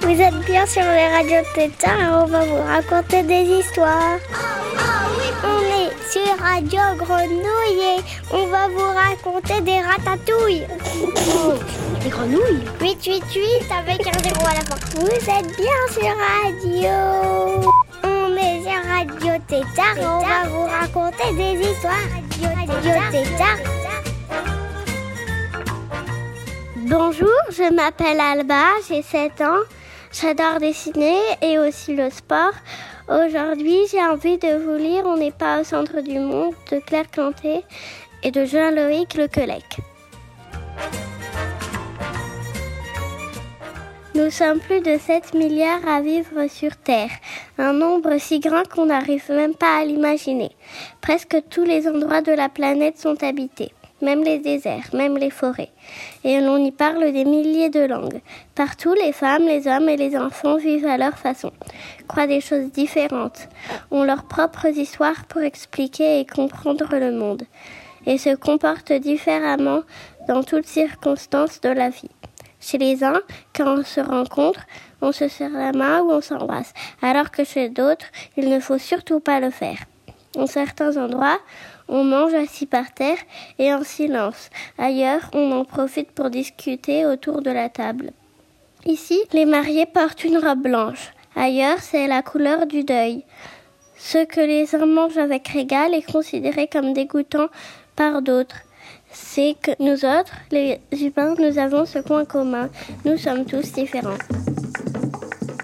Vous êtes bien sur les radios Tétard et on va vous raconter des histoires. On est sur Radio Grenouille et on va vous raconter des ratatouilles. Des grenouilles 888 avec un zéro à la fin. Vous êtes bien sur Radio. Tétard on va vous raconter des histoires. Radio Tétard. Bonjour, je m'appelle Alba, j'ai 7 ans. J'adore dessiner et aussi le sport. Aujourd'hui, j'ai envie de vous lire On n'est pas au centre du monde de Claire Canté et de Jean-Loïc Lequelec. Nous sommes plus de 7 milliards à vivre sur Terre, un nombre si grand qu'on n'arrive même pas à l'imaginer. Presque tous les endroits de la planète sont habités même les déserts, même les forêts. Et l'on y parle des milliers de langues. Partout, les femmes, les hommes et les enfants vivent à leur façon, croient des choses différentes, ont leurs propres histoires pour expliquer et comprendre le monde, et se comportent différemment dans toutes circonstances de la vie. Chez les uns, quand on se rencontre, on se serre la main ou on s'embrasse, alors que chez d'autres, il ne faut surtout pas le faire. En certains endroits, on mange assis par terre et en silence. Ailleurs, on en profite pour discuter autour de la table. Ici, les mariés portent une robe blanche. Ailleurs, c'est la couleur du deuil. Ce que les uns mangent avec régal est considéré comme dégoûtant par d'autres. C'est que nous autres, les humains, nous avons ce point commun. Nous sommes tous différents.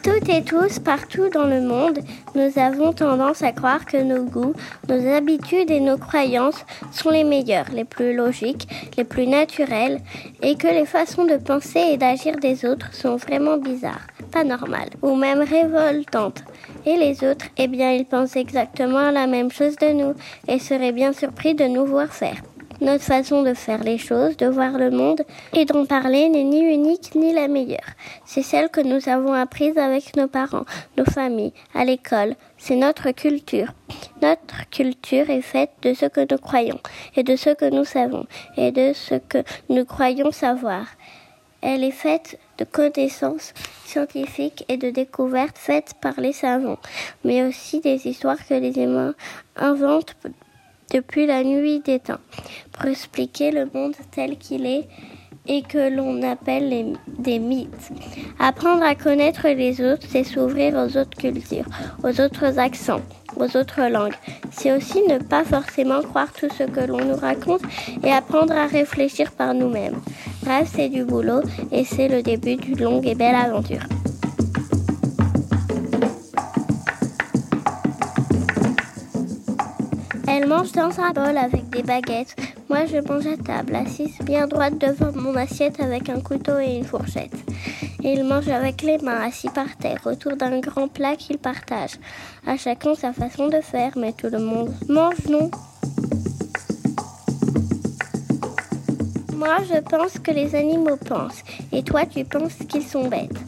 Toutes et tous, partout dans le monde, nous avons tendance à croire que nos goûts, nos habitudes et nos croyances sont les meilleurs, les plus logiques, les plus naturels, et que les façons de penser et d'agir des autres sont vraiment bizarres, pas normales, ou même révoltantes. Et les autres, eh bien, ils pensent exactement la même chose de nous, et seraient bien surpris de nous voir faire. Notre façon de faire les choses, de voir le monde et d'en parler n'est ni unique ni la meilleure. C'est celle que nous avons apprise avec nos parents, nos familles, à l'école. C'est notre culture. Notre culture est faite de ce que nous croyons et de ce que nous savons et de ce que nous croyons savoir. Elle est faite de connaissances scientifiques et de découvertes faites par les savants, mais aussi des histoires que les humains inventent depuis la nuit des temps, pour expliquer le monde tel qu'il est et que l'on appelle des mythes. Apprendre à connaître les autres, c'est s'ouvrir aux autres cultures, aux autres accents, aux autres langues. C'est aussi ne pas forcément croire tout ce que l'on nous raconte et apprendre à réfléchir par nous-mêmes. Bref, c'est du boulot et c'est le début d'une longue et belle aventure. Mange dans un bol avec des baguettes. Moi, je mange à table, assise bien droite devant mon assiette avec un couteau et une fourchette. Et il mange avec les mains, assis par terre, autour d'un grand plat qu'il partage. À chacun sa façon de faire, mais tout le monde mange, non? Moi, je pense que les animaux pensent, et toi, tu penses qu'ils sont bêtes.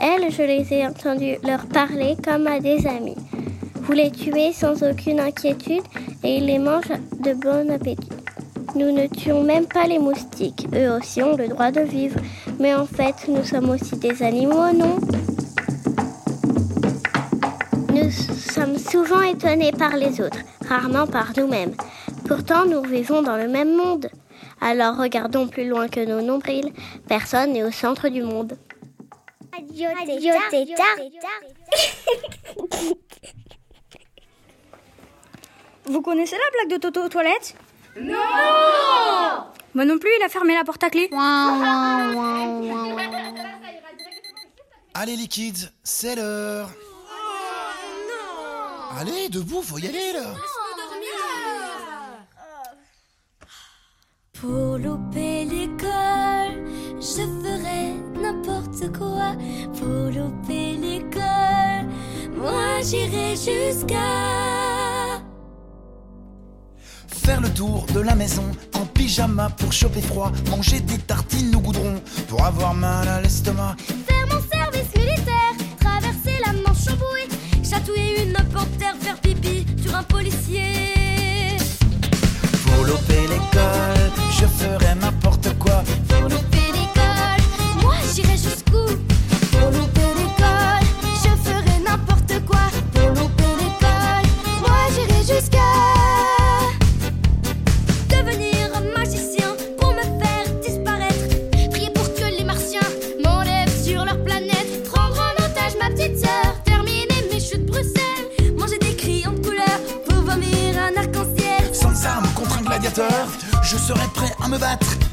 Elles, je les ai entendues leur parler comme à des amis. Vous les tuez sans aucune inquiétude et ils les mangent de bon appétit. Nous ne tuons même pas les moustiques. Eux aussi ont le droit de vivre. Mais en fait, nous sommes aussi des animaux, non? Nous sommes souvent étonnés par les autres, rarement par nous-mêmes. Pourtant, nous vivons dans le même monde. Alors regardons plus loin que nos nombrils. Personne n'est au centre du monde. Vous connaissez la blague de Toto aux toilettes Non Moi non plus, il a fermé la porte à clé. Allez les kids, c'est l'heure. Allez, debout, faut y aller là. Pour louper l'école, je ferai n'importe quoi. Pour louper l'école, moi j'irai jusqu'à Faire le tour de la maison en pyjama pour choper froid. Manger des tartines au goudron pour avoir mal à l'estomac. faire mon service militaire, traverser la Manche en bouée, chatouiller une panthère, faire pipi sur un policier. Pour louper l'école, je ferai n'importe quoi. Pour louper l'école, moi j'irai jusqu'où? Je serai prêt à me battre.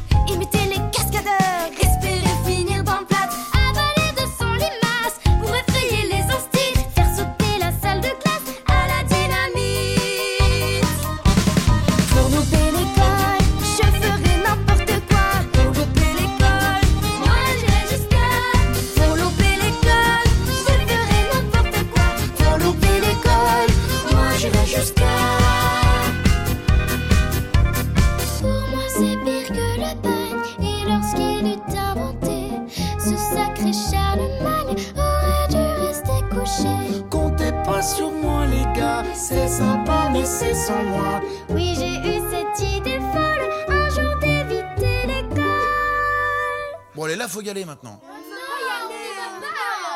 Aller maintenant.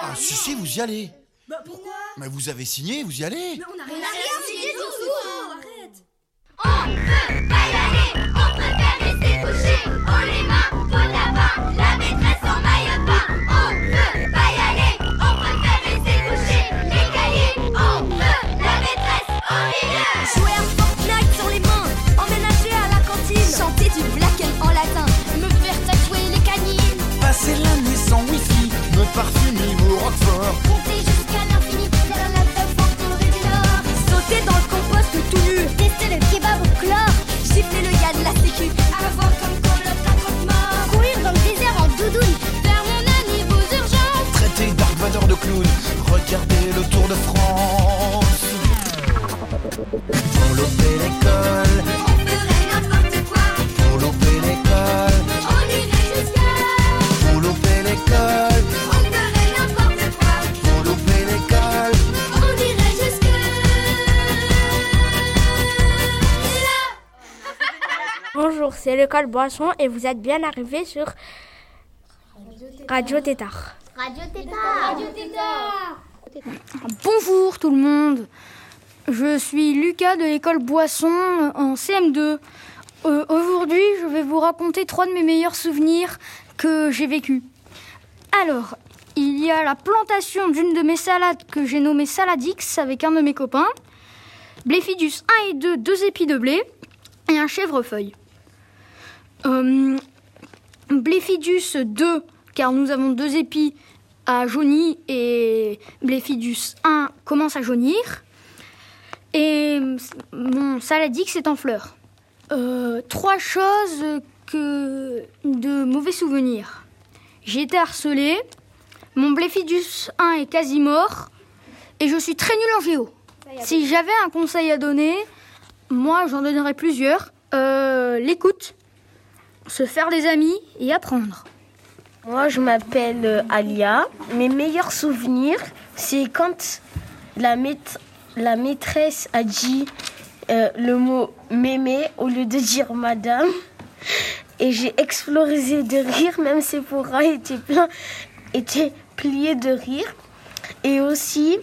Ah, si, si, vous y allez. Bah pourquoi Mais vous avez signé, vous y allez. On a rien signé du tout. Arrête On veut Pour louper l'école, On ferait n'importe quoi. Pour louper l'école, On irait jusqu'à pour louper l'école, On ferait n'importe quoi. Pour louper l'école. On irait jusque Là. Bonjour, c'est l'école Boisson et vous êtes bien arrivés sur Radio Tétard. Radio Tétard. Radio Tétard. Bonjour tout le monde Je suis Lucas de l'école Boisson en CM2. Euh, Aujourd'hui, je vais vous raconter trois de mes meilleurs souvenirs que j'ai vécus. Alors, il y a la plantation d'une de mes salades que j'ai nommée Saladix avec un de mes copains, Bléphidus 1 et 2, deux épis de blé, et un chèvrefeuille. Euh, Bléphidus 2, car nous avons deux épis, a jauni et Bléphidus 1 commence à jaunir. Et mon Saladix est en fleurs. Euh, trois choses que de mauvais souvenirs. J'ai été harcelé, mon Bléphidus 1 est quasi mort, et je suis très nul en géo. Si j'avais un conseil à donner, moi j'en donnerais plusieurs. Euh, L'écoute, se faire des amis et apprendre. Moi, je m'appelle euh, Alia. Mes meilleurs souvenirs, c'est quand la, la maîtresse a dit euh, le mot mémé au lieu de dire madame. Et j'ai explosé de rire, même ses bras étaient pleins, étaient pliés de rire. Et aussi,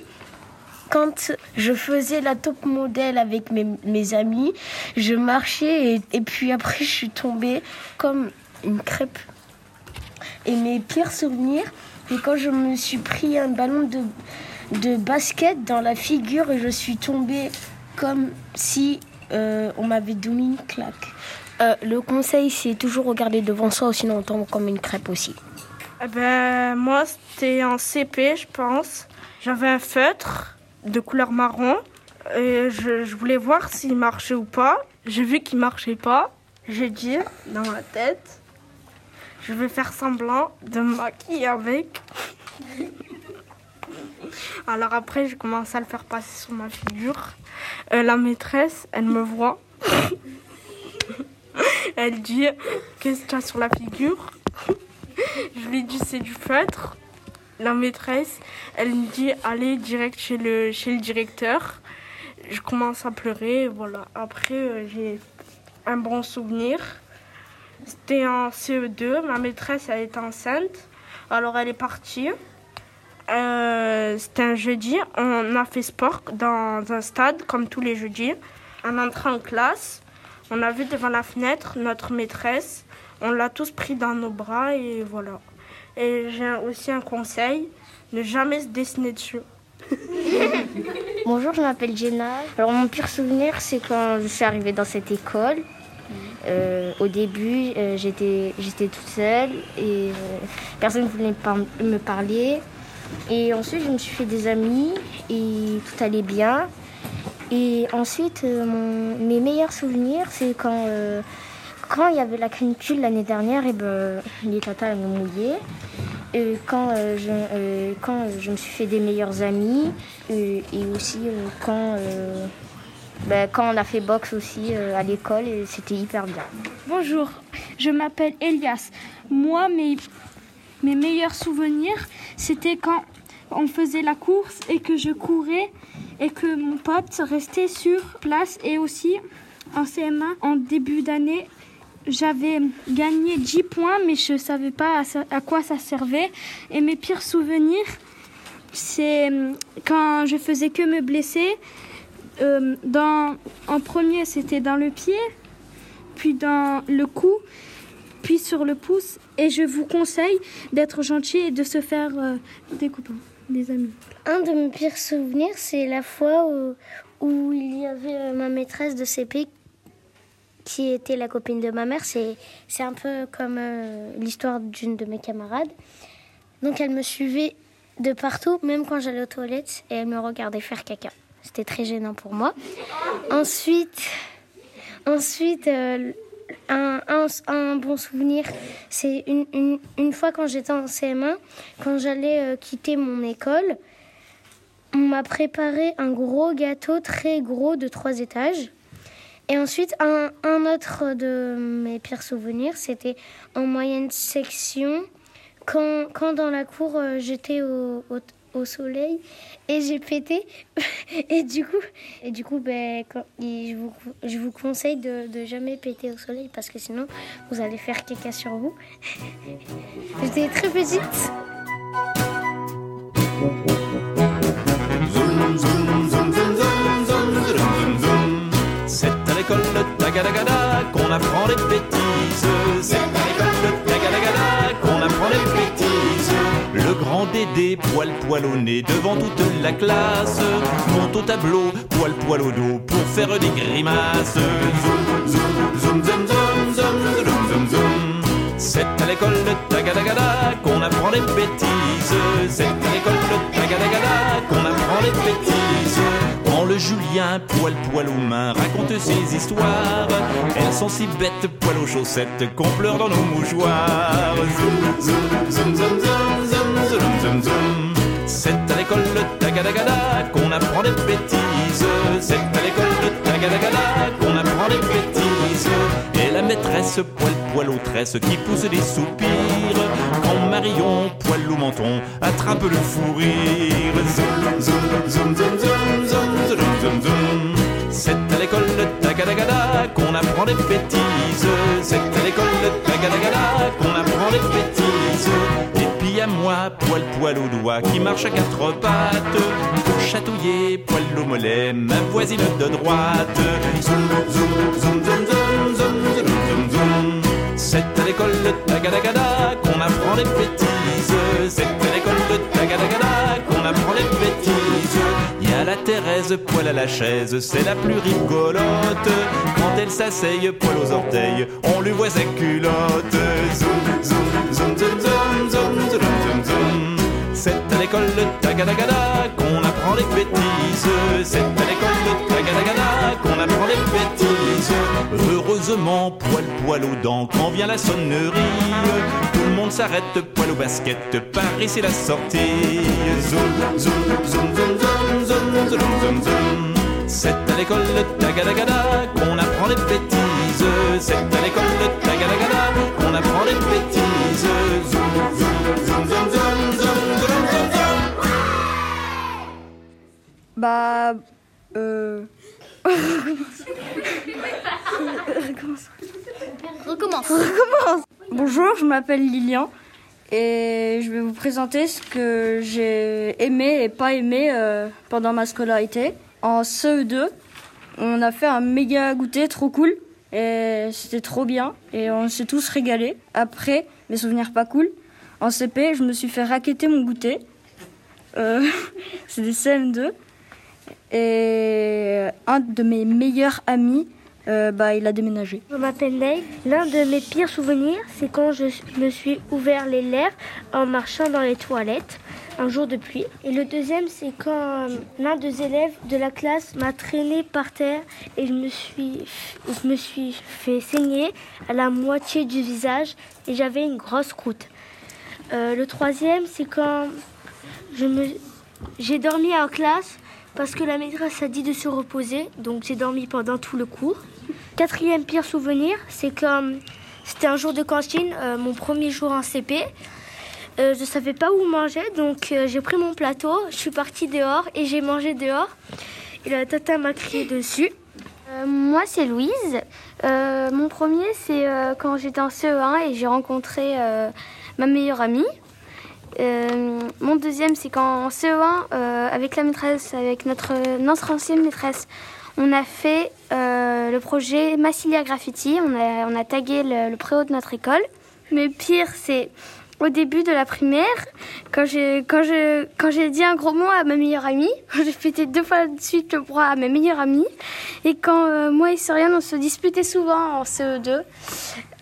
quand je faisais la top modèle avec mes, mes amis, je marchais et, et puis après je suis tombée comme une crêpe. Et mes pires souvenirs, c'est quand je me suis pris un ballon de, de basket dans la figure et je suis tombée comme si euh, on m'avait donné une claque. Euh, le conseil, c'est toujours regarder devant soi, ou sinon on tombe comme une crêpe aussi. Eh ben, moi, c'était en CP, je pense. J'avais un feutre de couleur marron. Et je, je voulais voir s'il marchait ou pas. J'ai vu qu'il marchait pas. J'ai dit dans ma tête, je vais faire semblant de me maquiller avec. Alors après, j'ai commencé à le faire passer sur ma figure. Euh, la maîtresse, elle me voit. elle dit, qu'est-ce que tu as sur la figure? Je lui dis c'est du feutre. La maîtresse, elle me dit allez direct chez le, chez le directeur. je commence à pleurer. Voilà. Après, euh, j'ai un bon souvenir. C'était en CE2. Ma maîtresse, elle était enceinte. Alors, elle est partie. Euh, C'était un jeudi. On a fait sport dans un stade, comme tous les jeudis. En entrant en classe, on a vu devant la fenêtre notre maîtresse. On l'a tous pris dans nos bras et voilà. Et j'ai aussi un conseil ne jamais se dessiner dessus. Bonjour, je m'appelle Jenna. Alors mon pire souvenir, c'est quand je suis arrivée dans cette école. Euh, au début, euh, j'étais toute seule et personne ne voulait me parler. Et ensuite, je me suis fait des amis et tout allait bien. Et ensuite, euh, mes meilleurs souvenirs, c'est quand euh, quand il y avait la canicule l'année dernière, et ben les tatas me mouillaient. Et quand, euh, je, euh, quand je me suis fait des meilleurs amis et aussi quand, ben, quand on a fait boxe aussi à l'école c'était hyper bien. Bonjour, je m'appelle Elias. Moi, mes, mes meilleurs souvenirs, c'était quand on faisait la course et que je courais et que mon pote restait sur place et aussi en CM1 en début d'année. J'avais gagné 10 points, mais je ne savais pas à, quoi ça servait. Et mes pires souvenirs, c'est euh, quand je faisais que me blesser. Euh, dans, en premier, c'était dans le pied, puis dans le cou, puis sur le pouce. Et je vous conseille d'être gentil et de se faire euh, des copains, des amis. Un de mes pires souvenirs, c'est la fois où, où il y avait euh, ma maîtresse de CP qui était la copine de ma mère. C'est, c'est un peu comme euh, l'histoire d'une de mes camarades. Donc elle me suivait de partout, même quand j'allais aux toilettes, et elle me regardait faire caca. C'était très gênant pour moi. Ensuite, ensuite un, un- bon souvenir, c'est une, une- fois quand j'étais en CM1, quand j'allais euh, quitter mon école, on m'a préparé un gros gâteau très gros de trois étages. Et ensuite, un, un autre de mes pires souvenirs, c'était en moyenne section, quand, quand dans la cour, euh, j'étais au, au soleil et j'ai pété. et du coup, et du coup ben, quand, je, vous, je, vous, conseille de, de, jamais péter au soleil parce que sinon vous allez faire caca sur vous. J'étais très petite. C'est à l'école de qu'on apprend les bêtises. Grand Dédé, poil poil au nez devant toute la classe, monte au tableau, poil poil au dos pour faire des grimaces. Zoom, zoom, zoom, zoom, zoom, zoom, zoom, zoom, zoom. C'est à l'école de Tagadagada qu'on apprend les bêtises. C'est à l'école de Tagadagada qu'on apprend les bêtises. Quand le Julien, poil poil aux mains, raconte ses histoires, elles sont si bêtes, poil aux chaussettes, qu'on pleure dans nos mouchoirs. Zoom, zoom, zoom, zoom, zoom, zoom, zoom, Qu'on apprend les bêtises. C'est à l'école de Tagadagada qu'on apprend les bêtises. Et la maîtresse, poil poil aux tresses, qui pousse des soupirs. Quand Marion, poil au menton, attrape le fou rire. C'est à l'école de Tagadagada qu'on apprend les bêtises. C'est à l'école de Tagadagada qu'on apprend les bêtises moi, poil poil aux doigts, qui marche à quatre pattes, pour chatouiller, poil au mollet, ma voisine de droite. Zoom, zoom, zoom, zoom, zoom, zoom, zoom, zoom, C'est à l'école de Tagadagada qu'on apprend les bêtises. C'est à l'école de Tagadagada qu'on apprend les bêtises. La Thérèse, poil à la chaise, c'est la plus rigolote. Quand elle s'asseye, poil aux orteils, on lui voit sa culotte. Zoom, zoom, zoom, zoom, zoom, zoom, zoom, zoom, zoom. C'est à l'école de Tagadagada qu'on apprend les bêtises. C'est à l'école Poil poil aux dents, quand vient la sonnerie, tout le monde s'arrête, poil au basket, par ici la sortie. Zoom, zoom, zoom, zoom, zoom, zoom, zoom, zoom, zoom. C'est à l'école de Tagadagada qu'on apprend les bêtises. C'est à l'école de Tagadagada qu'on apprend les bêtises. Zoom, zoom, zoom, zoom, zoom, zoom, zoom. Bah, Euh... Recommence. Bonjour, je m'appelle Lilian et je vais vous présenter ce que j'ai aimé et pas aimé euh, pendant ma scolarité. En CE2, on a fait un méga goûter trop cool et c'était trop bien et on s'est tous régalés. Après, mes souvenirs pas cool. En CP, je me suis fait raqueter mon goûter. Euh, c'est des CM2 et un de mes meilleurs amis, euh, bah, il a déménagé. Je m'appelle Ney. L'un de mes pires souvenirs, c'est quand je me suis ouvert les lèvres en marchant dans les toilettes un jour de pluie. Et le deuxième, c'est quand euh, l'un des élèves de la classe m'a traîné par terre et je me suis, je me suis fait saigner à la moitié du visage et j'avais une grosse croûte. Euh, le troisième, c'est quand j'ai dormi en classe parce que la maîtresse a dit de se reposer, donc j'ai dormi pendant tout le cours. Quatrième pire souvenir, c'est quand c'était un jour de cantine, euh, mon premier jour en CP. Euh, je savais pas où manger, donc euh, j'ai pris mon plateau, je suis partie dehors et j'ai mangé dehors. Et la tata m'a crié dessus. Euh, moi, c'est Louise. Euh, mon premier, c'est euh, quand j'étais en CE1 et j'ai rencontré euh, ma meilleure amie. Euh, mon deuxième, c'est quand en CE1, euh, avec la maîtresse, avec notre, notre ancienne maîtresse, on a fait euh, le projet Massilia Graffiti. On a, tagué le, préau de notre école. Mais pire, c'est au début de la primaire, quand j'ai quand j'ai dit un gros mot à ma meilleure amie, j'ai pété deux fois de suite le bras à ma meilleure amie, et quand euh, moi et Soriane on se disputait souvent en CE2.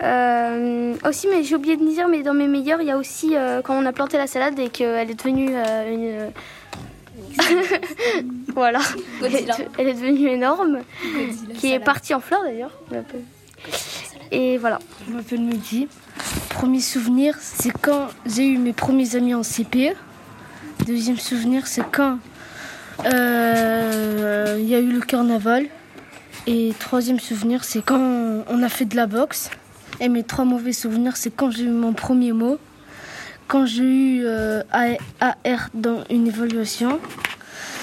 Euh, aussi, mais j'ai oublié de dire, mais dans mes meilleurs, il y a aussi euh, quand on a planté la salade et qu'elle est devenue euh, une voilà, elle est, elle est devenue énorme, qui est partie en fleurs d'ailleurs. Et voilà. Je m'appelle Mehdi. Premier souvenir, c'est quand j'ai eu mes premiers amis en CPE. Deuxième souvenir, c'est quand euh, il y a eu le carnaval. Et troisième souvenir, c'est quand on a fait de la boxe. Et mes trois mauvais souvenirs, c'est quand j'ai eu mon premier mot, quand j'ai eu euh, A- AR dans une évaluation,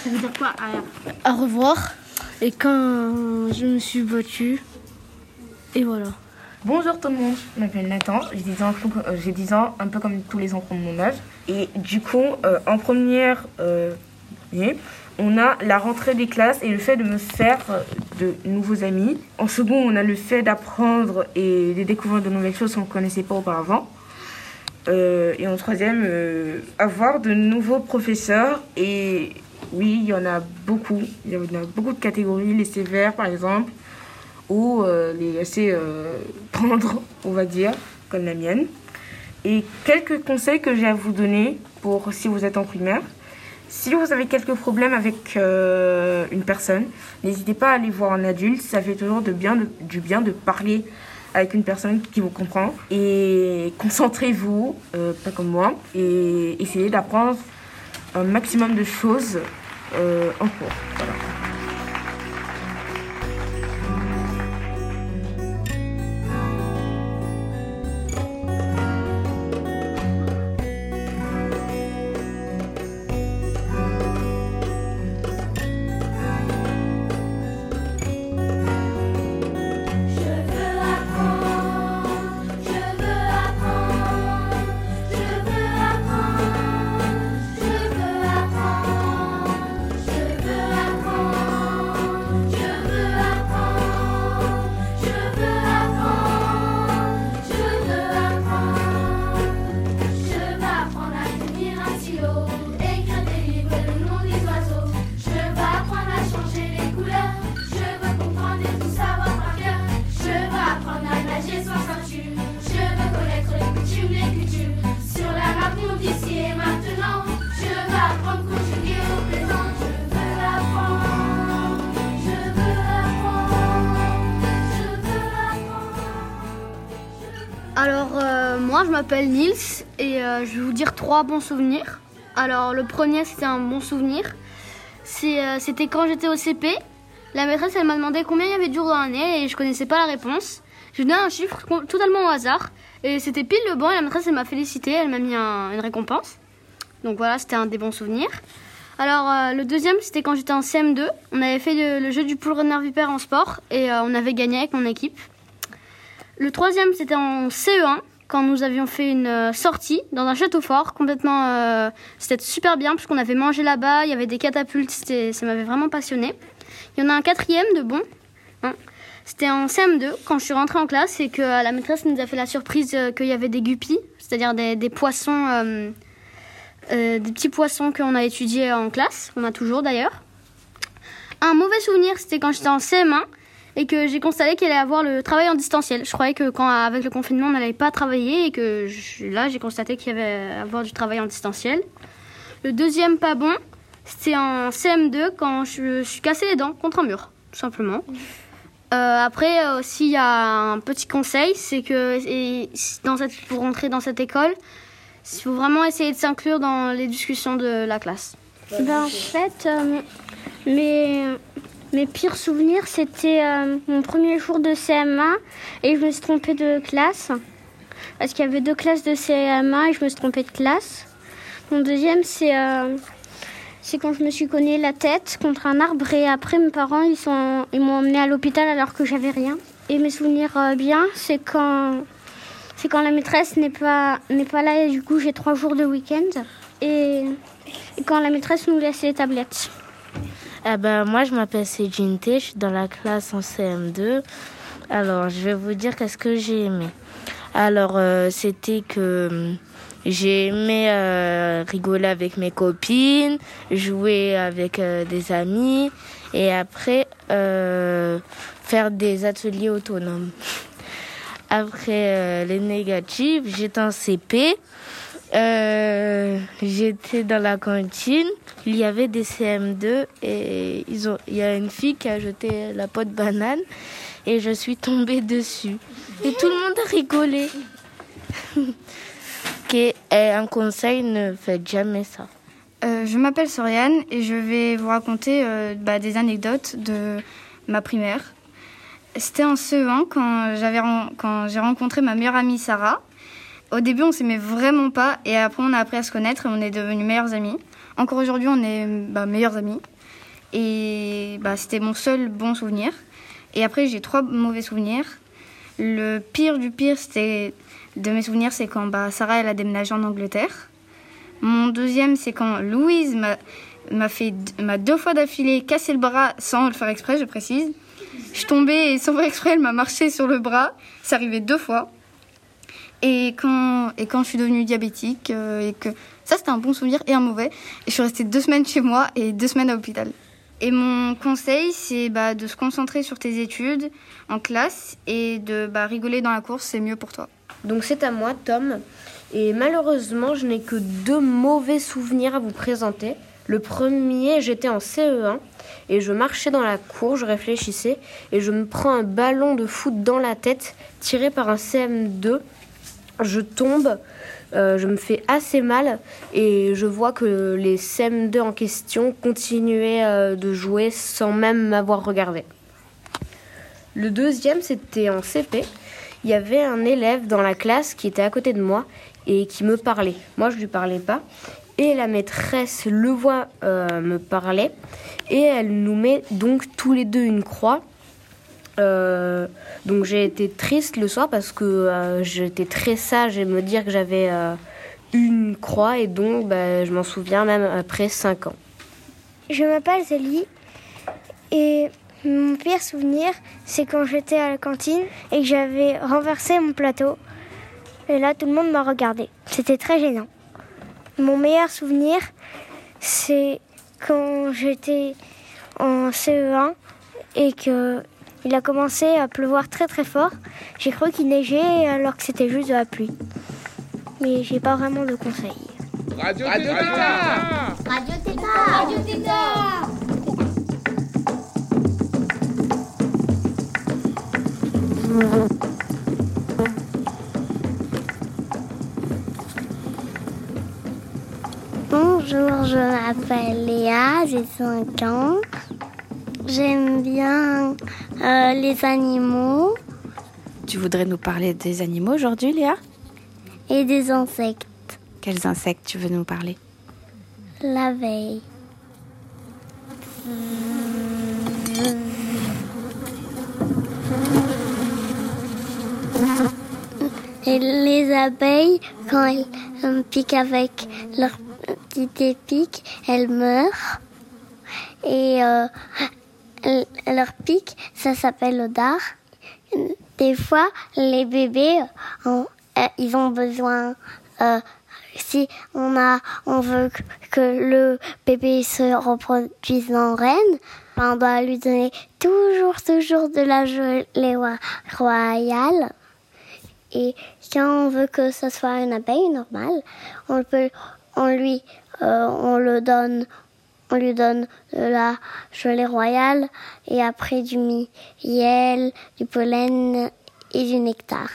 Ça veut dire quoi AR à revoir, et quand je me suis battue. Et voilà. Bonjour tout le monde, je m'appelle Nathan, j'ai 10 ans, euh, j'ai 10 ans, un peu comme tous les enfants de mon âge. Et du coup, euh, en première euh, on a la rentrée des classes et le fait de me faire de nouveaux amis. En second, on a le fait d'apprendre et de découvrir de nouvelles choses qu'on ne connaissait pas auparavant. Euh, et en troisième, euh, avoir de nouveaux professeurs. Et oui, il y en a beaucoup. Il y en a beaucoup de catégories, les sévères par exemple ou euh, les assez tendres, on va dire, comme la mienne. Et quelques conseils que j'ai à vous donner pour si vous êtes en primaire. Si vous avez quelques problèmes avec une personne, n'hésitez pas à aller voir un adulte. Ça fait toujours de bien, du bien de parler avec une personne qui vous comprend. Et concentrez-vous, euh, pas comme moi, et essayez d'apprendre un maximum de choses euh, en cours. Je m'appelle Nils et euh, je vais vous dire trois bons souvenirs. Alors, le premier, c'était un bon souvenir. Euh, c'était quand j'étais au CP. La maîtresse, elle m'a demandé combien il y avait de jours dans l'année et je connaissais pas la réponse. Je lui ai un chiffre totalement au hasard et c'était pile le bon et la maîtresse, elle m'a félicité, elle m'a mis un- une récompense. Donc voilà, c'était un des bons souvenirs. Alors, euh, le deuxième, c'était quand j'étais en CM2. On avait fait le, jeu du pool renard vipère en sport et on avait gagné avec mon équipe. Le troisième, c'était en CE1 quand nous avions fait une euh, sortie dans un château fort. Complètement, euh, c'était super bien parce qu'on avait mangé là-bas. Il y avait des catapultes. Ça m'avait vraiment passionné. Il y en a un quatrième de bon. hein. C'était en CM2 quand je suis rentrée en classe et que euh, la maîtresse nous a fait la surprise qu'il y avait des guppies, c'est-à-dire des, des poissons. des petits poissons qu'on a étudiés en classe, qu'on a toujours d'ailleurs. Un mauvais souvenir, c'était quand j'étais en CM1 et que j'ai constaté qu'il allait avoir le travail en distanciel. Je croyais que quand avec le confinement on n'allait pas travailler et que je- là j'ai constaté qu'il y avait avoir du travail en distanciel. Le deuxième pas bon, c'était en CM2 quand je me suis cassé les dents contre un mur, tout simplement. Euh, après euh, aussi il y a un petit conseil, c'est que pour rentrer dans cette école, il faut vraiment essayer de s'inclure dans les discussions de la classe. Ben, en fait, euh, mes pires souvenirs, c'était euh, mon premier jour de CM1 et je me suis trompée de classe. Parce qu'il y avait deux classes de CM1 et je me suis trompée de classe. Mon deuxième, c'est euh, c'est quand je me suis cogné la tête contre un arbre et après mes parents ils ils m'ont emmené à l'hôpital alors que j'avais rien. Et mes souvenirs euh, bien, c'est quand c'est quand la maîtresse n'est pas pas là et du coup j'ai trois jours de week-end et, et quand la maîtresse nous laisse les tablettes. Eh ben, moi, je m'appelle Céline je suis dans la classe en CM2. Alors, je vais vous dire qu'est-ce que j'ai aimé. Alors, euh, c'était que hum, j'ai aimé euh, rigoler avec mes copines, jouer avec euh, des amis et après euh, faire des ateliers autonomes. Après euh, les négatifs, j'étais en CP. Euh, j'étais dans la cantine. Il y avait des CM2 et il y a une fille qui a jeté la peau de banane et je suis tombée dessus. Et tout le monde a rigolé. Que, eh, un conseil, ne faites jamais ça. Euh, je m'appelle Soriane et je vais vous raconter euh, bah, des anecdotes de ma primaire. C'était en CE1 quand j'avais ren- quand j'ai rencontré ma meilleure amie Sarah. Au début, on s'aimait vraiment pas et après, on a appris à se connaître et on est devenus meilleures amies. Encore aujourd'hui, on est bah, meilleures amies. Et bah, c'était mon seul bon souvenir. Et après, j'ai trois mauvais souvenirs. Le pire du pire, c'était de mes souvenirs, c'est quand bah, Sarah elle a déménagé en Angleterre. Mon deuxième, c'est quand Louise m'a fait m'a deux fois d'affilée cassé le bras sans le faire exprès, je précise. Je tombée et sans faire exprès, elle m'a marché sur le bras. C'est arrivé deux fois. Et quand, et quand je suis devenue diabétique, euh, et que ça c'était un bon souvenir et un mauvais. Et je suis restée deux semaines chez moi et deux semaines à l'hôpital. Et mon conseil, c'est bah, de se concentrer sur tes études en classe et de bah, rigoler dans la course, c'est mieux pour toi. Donc c'est à moi, Tom. Et malheureusement, je n'ai que deux mauvais souvenirs à vous présenter. Le premier, j'étais en CE1 et je marchais dans la cour, je réfléchissais et je me prends un ballon de foot dans la tête tiré par un CM2. Je tombe, euh, je me fais assez mal et je vois que les CM2 en question continuaient euh, de jouer sans même m'avoir regardé. Le deuxième, c'était en CP. Il y avait un élève dans la classe qui était à côté de moi et qui me parlait. Moi, je lui parlais pas. Et la maîtresse le voit euh, me parler et elle nous met donc tous les deux une croix. Euh, donc j'ai été triste le soir parce que euh, j'étais très sage et me dire que j'avais euh, une croix et donc bah, je m'en souviens même après 5 ans. Je m'appelle Zélie et mon pire souvenir, c'est quand j'étais à la cantine et que j'avais renversé mon plateau. Et là, tout le monde m'a regardé. C'était très gênant. Mon meilleur souvenir, c'est quand j'étais en CE1 et que il a commencé à pleuvoir très très fort. J'ai cru qu'il neigeait alors que c'était juste de la pluie. Mais j'ai pas vraiment de conseils. Radio Tétard Radio Tétard Radio Tétard Bonjour, je m'appelle Léa, j'ai 5 ans. J'aime bien euh, les animaux Tu voudrais nous parler des animaux aujourd'hui, Léa? Et des insectes. Quels insectes tu veux nous parler? La veille. Et les abeilles, quand elles euh, piquent avec leur petite épique, elles meurent. Et euh, leur pic, ça s'appelle le dard. Des fois, les bébés, euh, ils ont besoin. euh, si on a, on veut que- le bébé se reproduise en reine, on doit lui donner toujours, toujours de la gelée royale. Et quand on veut que ce soit une abeille normale, on peut, on lui, euh, on le donne, on lui donne de la gelée royale et après du miel, du pollen et du nectar.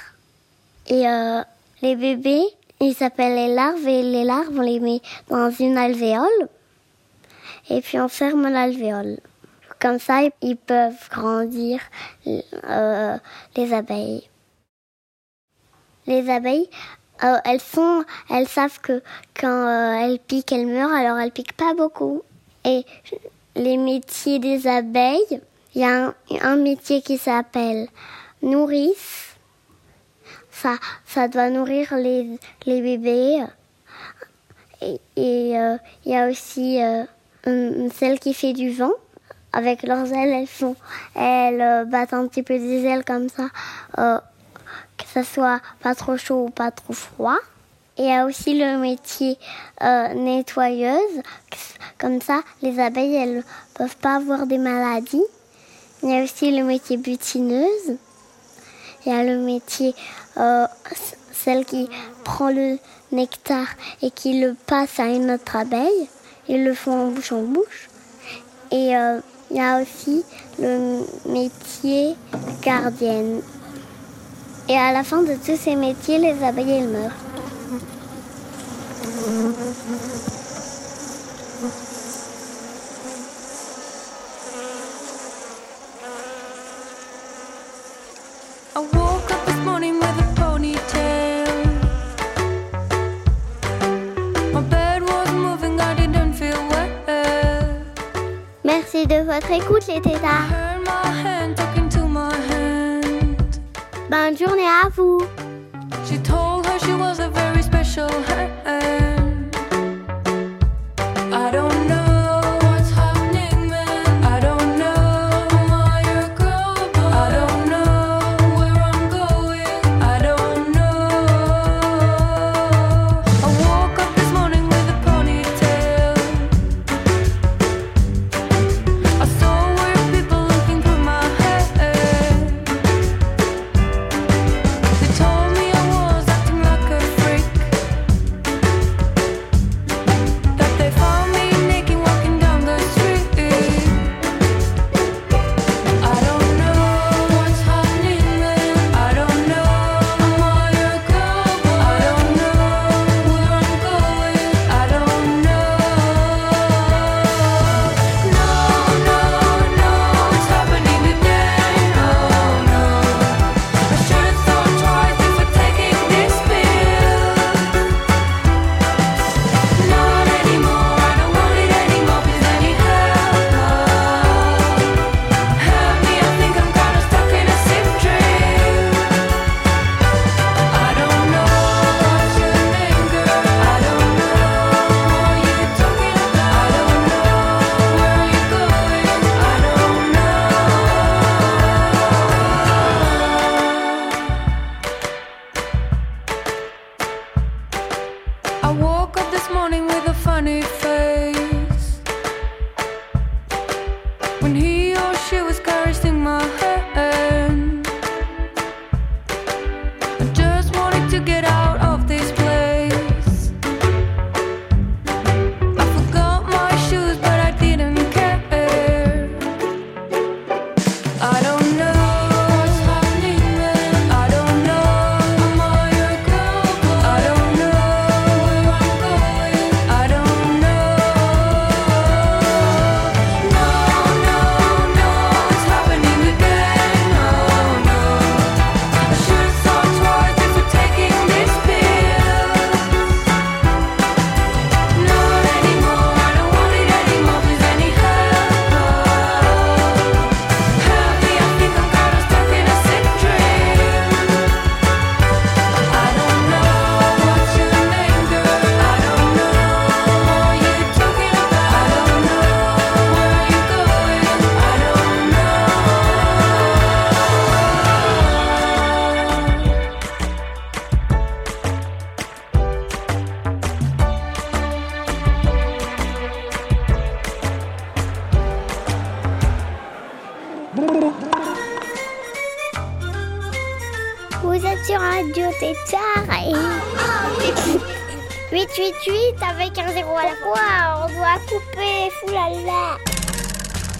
Et euh, les bébés, ils s'appellent les larves et les larves, on les met dans une alvéole et puis on ferme l'alvéole. Comme ça, ils peuvent grandir euh, les abeilles. Les abeilles, euh, elles sont, elles savent que quand euh, elles piquent, elles meurent, alors elles piquent pas beaucoup. Et les métiers des abeilles, il y a un, métier qui s'appelle nourrice. Ça, ça doit nourrir les, les bébés. Et euh, il y a aussi euh, celle qui fait du vent. Avec leurs ailes, elles font, elles euh, battent un petit peu des ailes comme ça, euh, que ça soit pas trop chaud ou pas trop froid. Il y a aussi le métier euh, nettoyeuse. Comme ça, les abeilles, elles peuvent pas avoir des maladies. Il y a aussi le métier butineuse. Il y a le métier, euh, celle qui prend le nectar et qui le passe à une autre abeille. Ils le font en bouche en bouche. Et euh, il y a aussi le métier gardienne. Et à la fin de tous ces métiers, les abeilles, elles meurent. Merci de votre écoute, les tétards. Bonne journée à vous.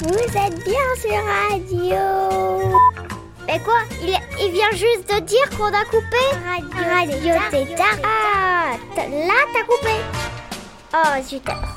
Vous êtes bien sur Radio. Mais quoi il, il vient juste de dire qu'on a coupé Radio, Radio Tétard. Ah, là t'as coupé. Oh, super.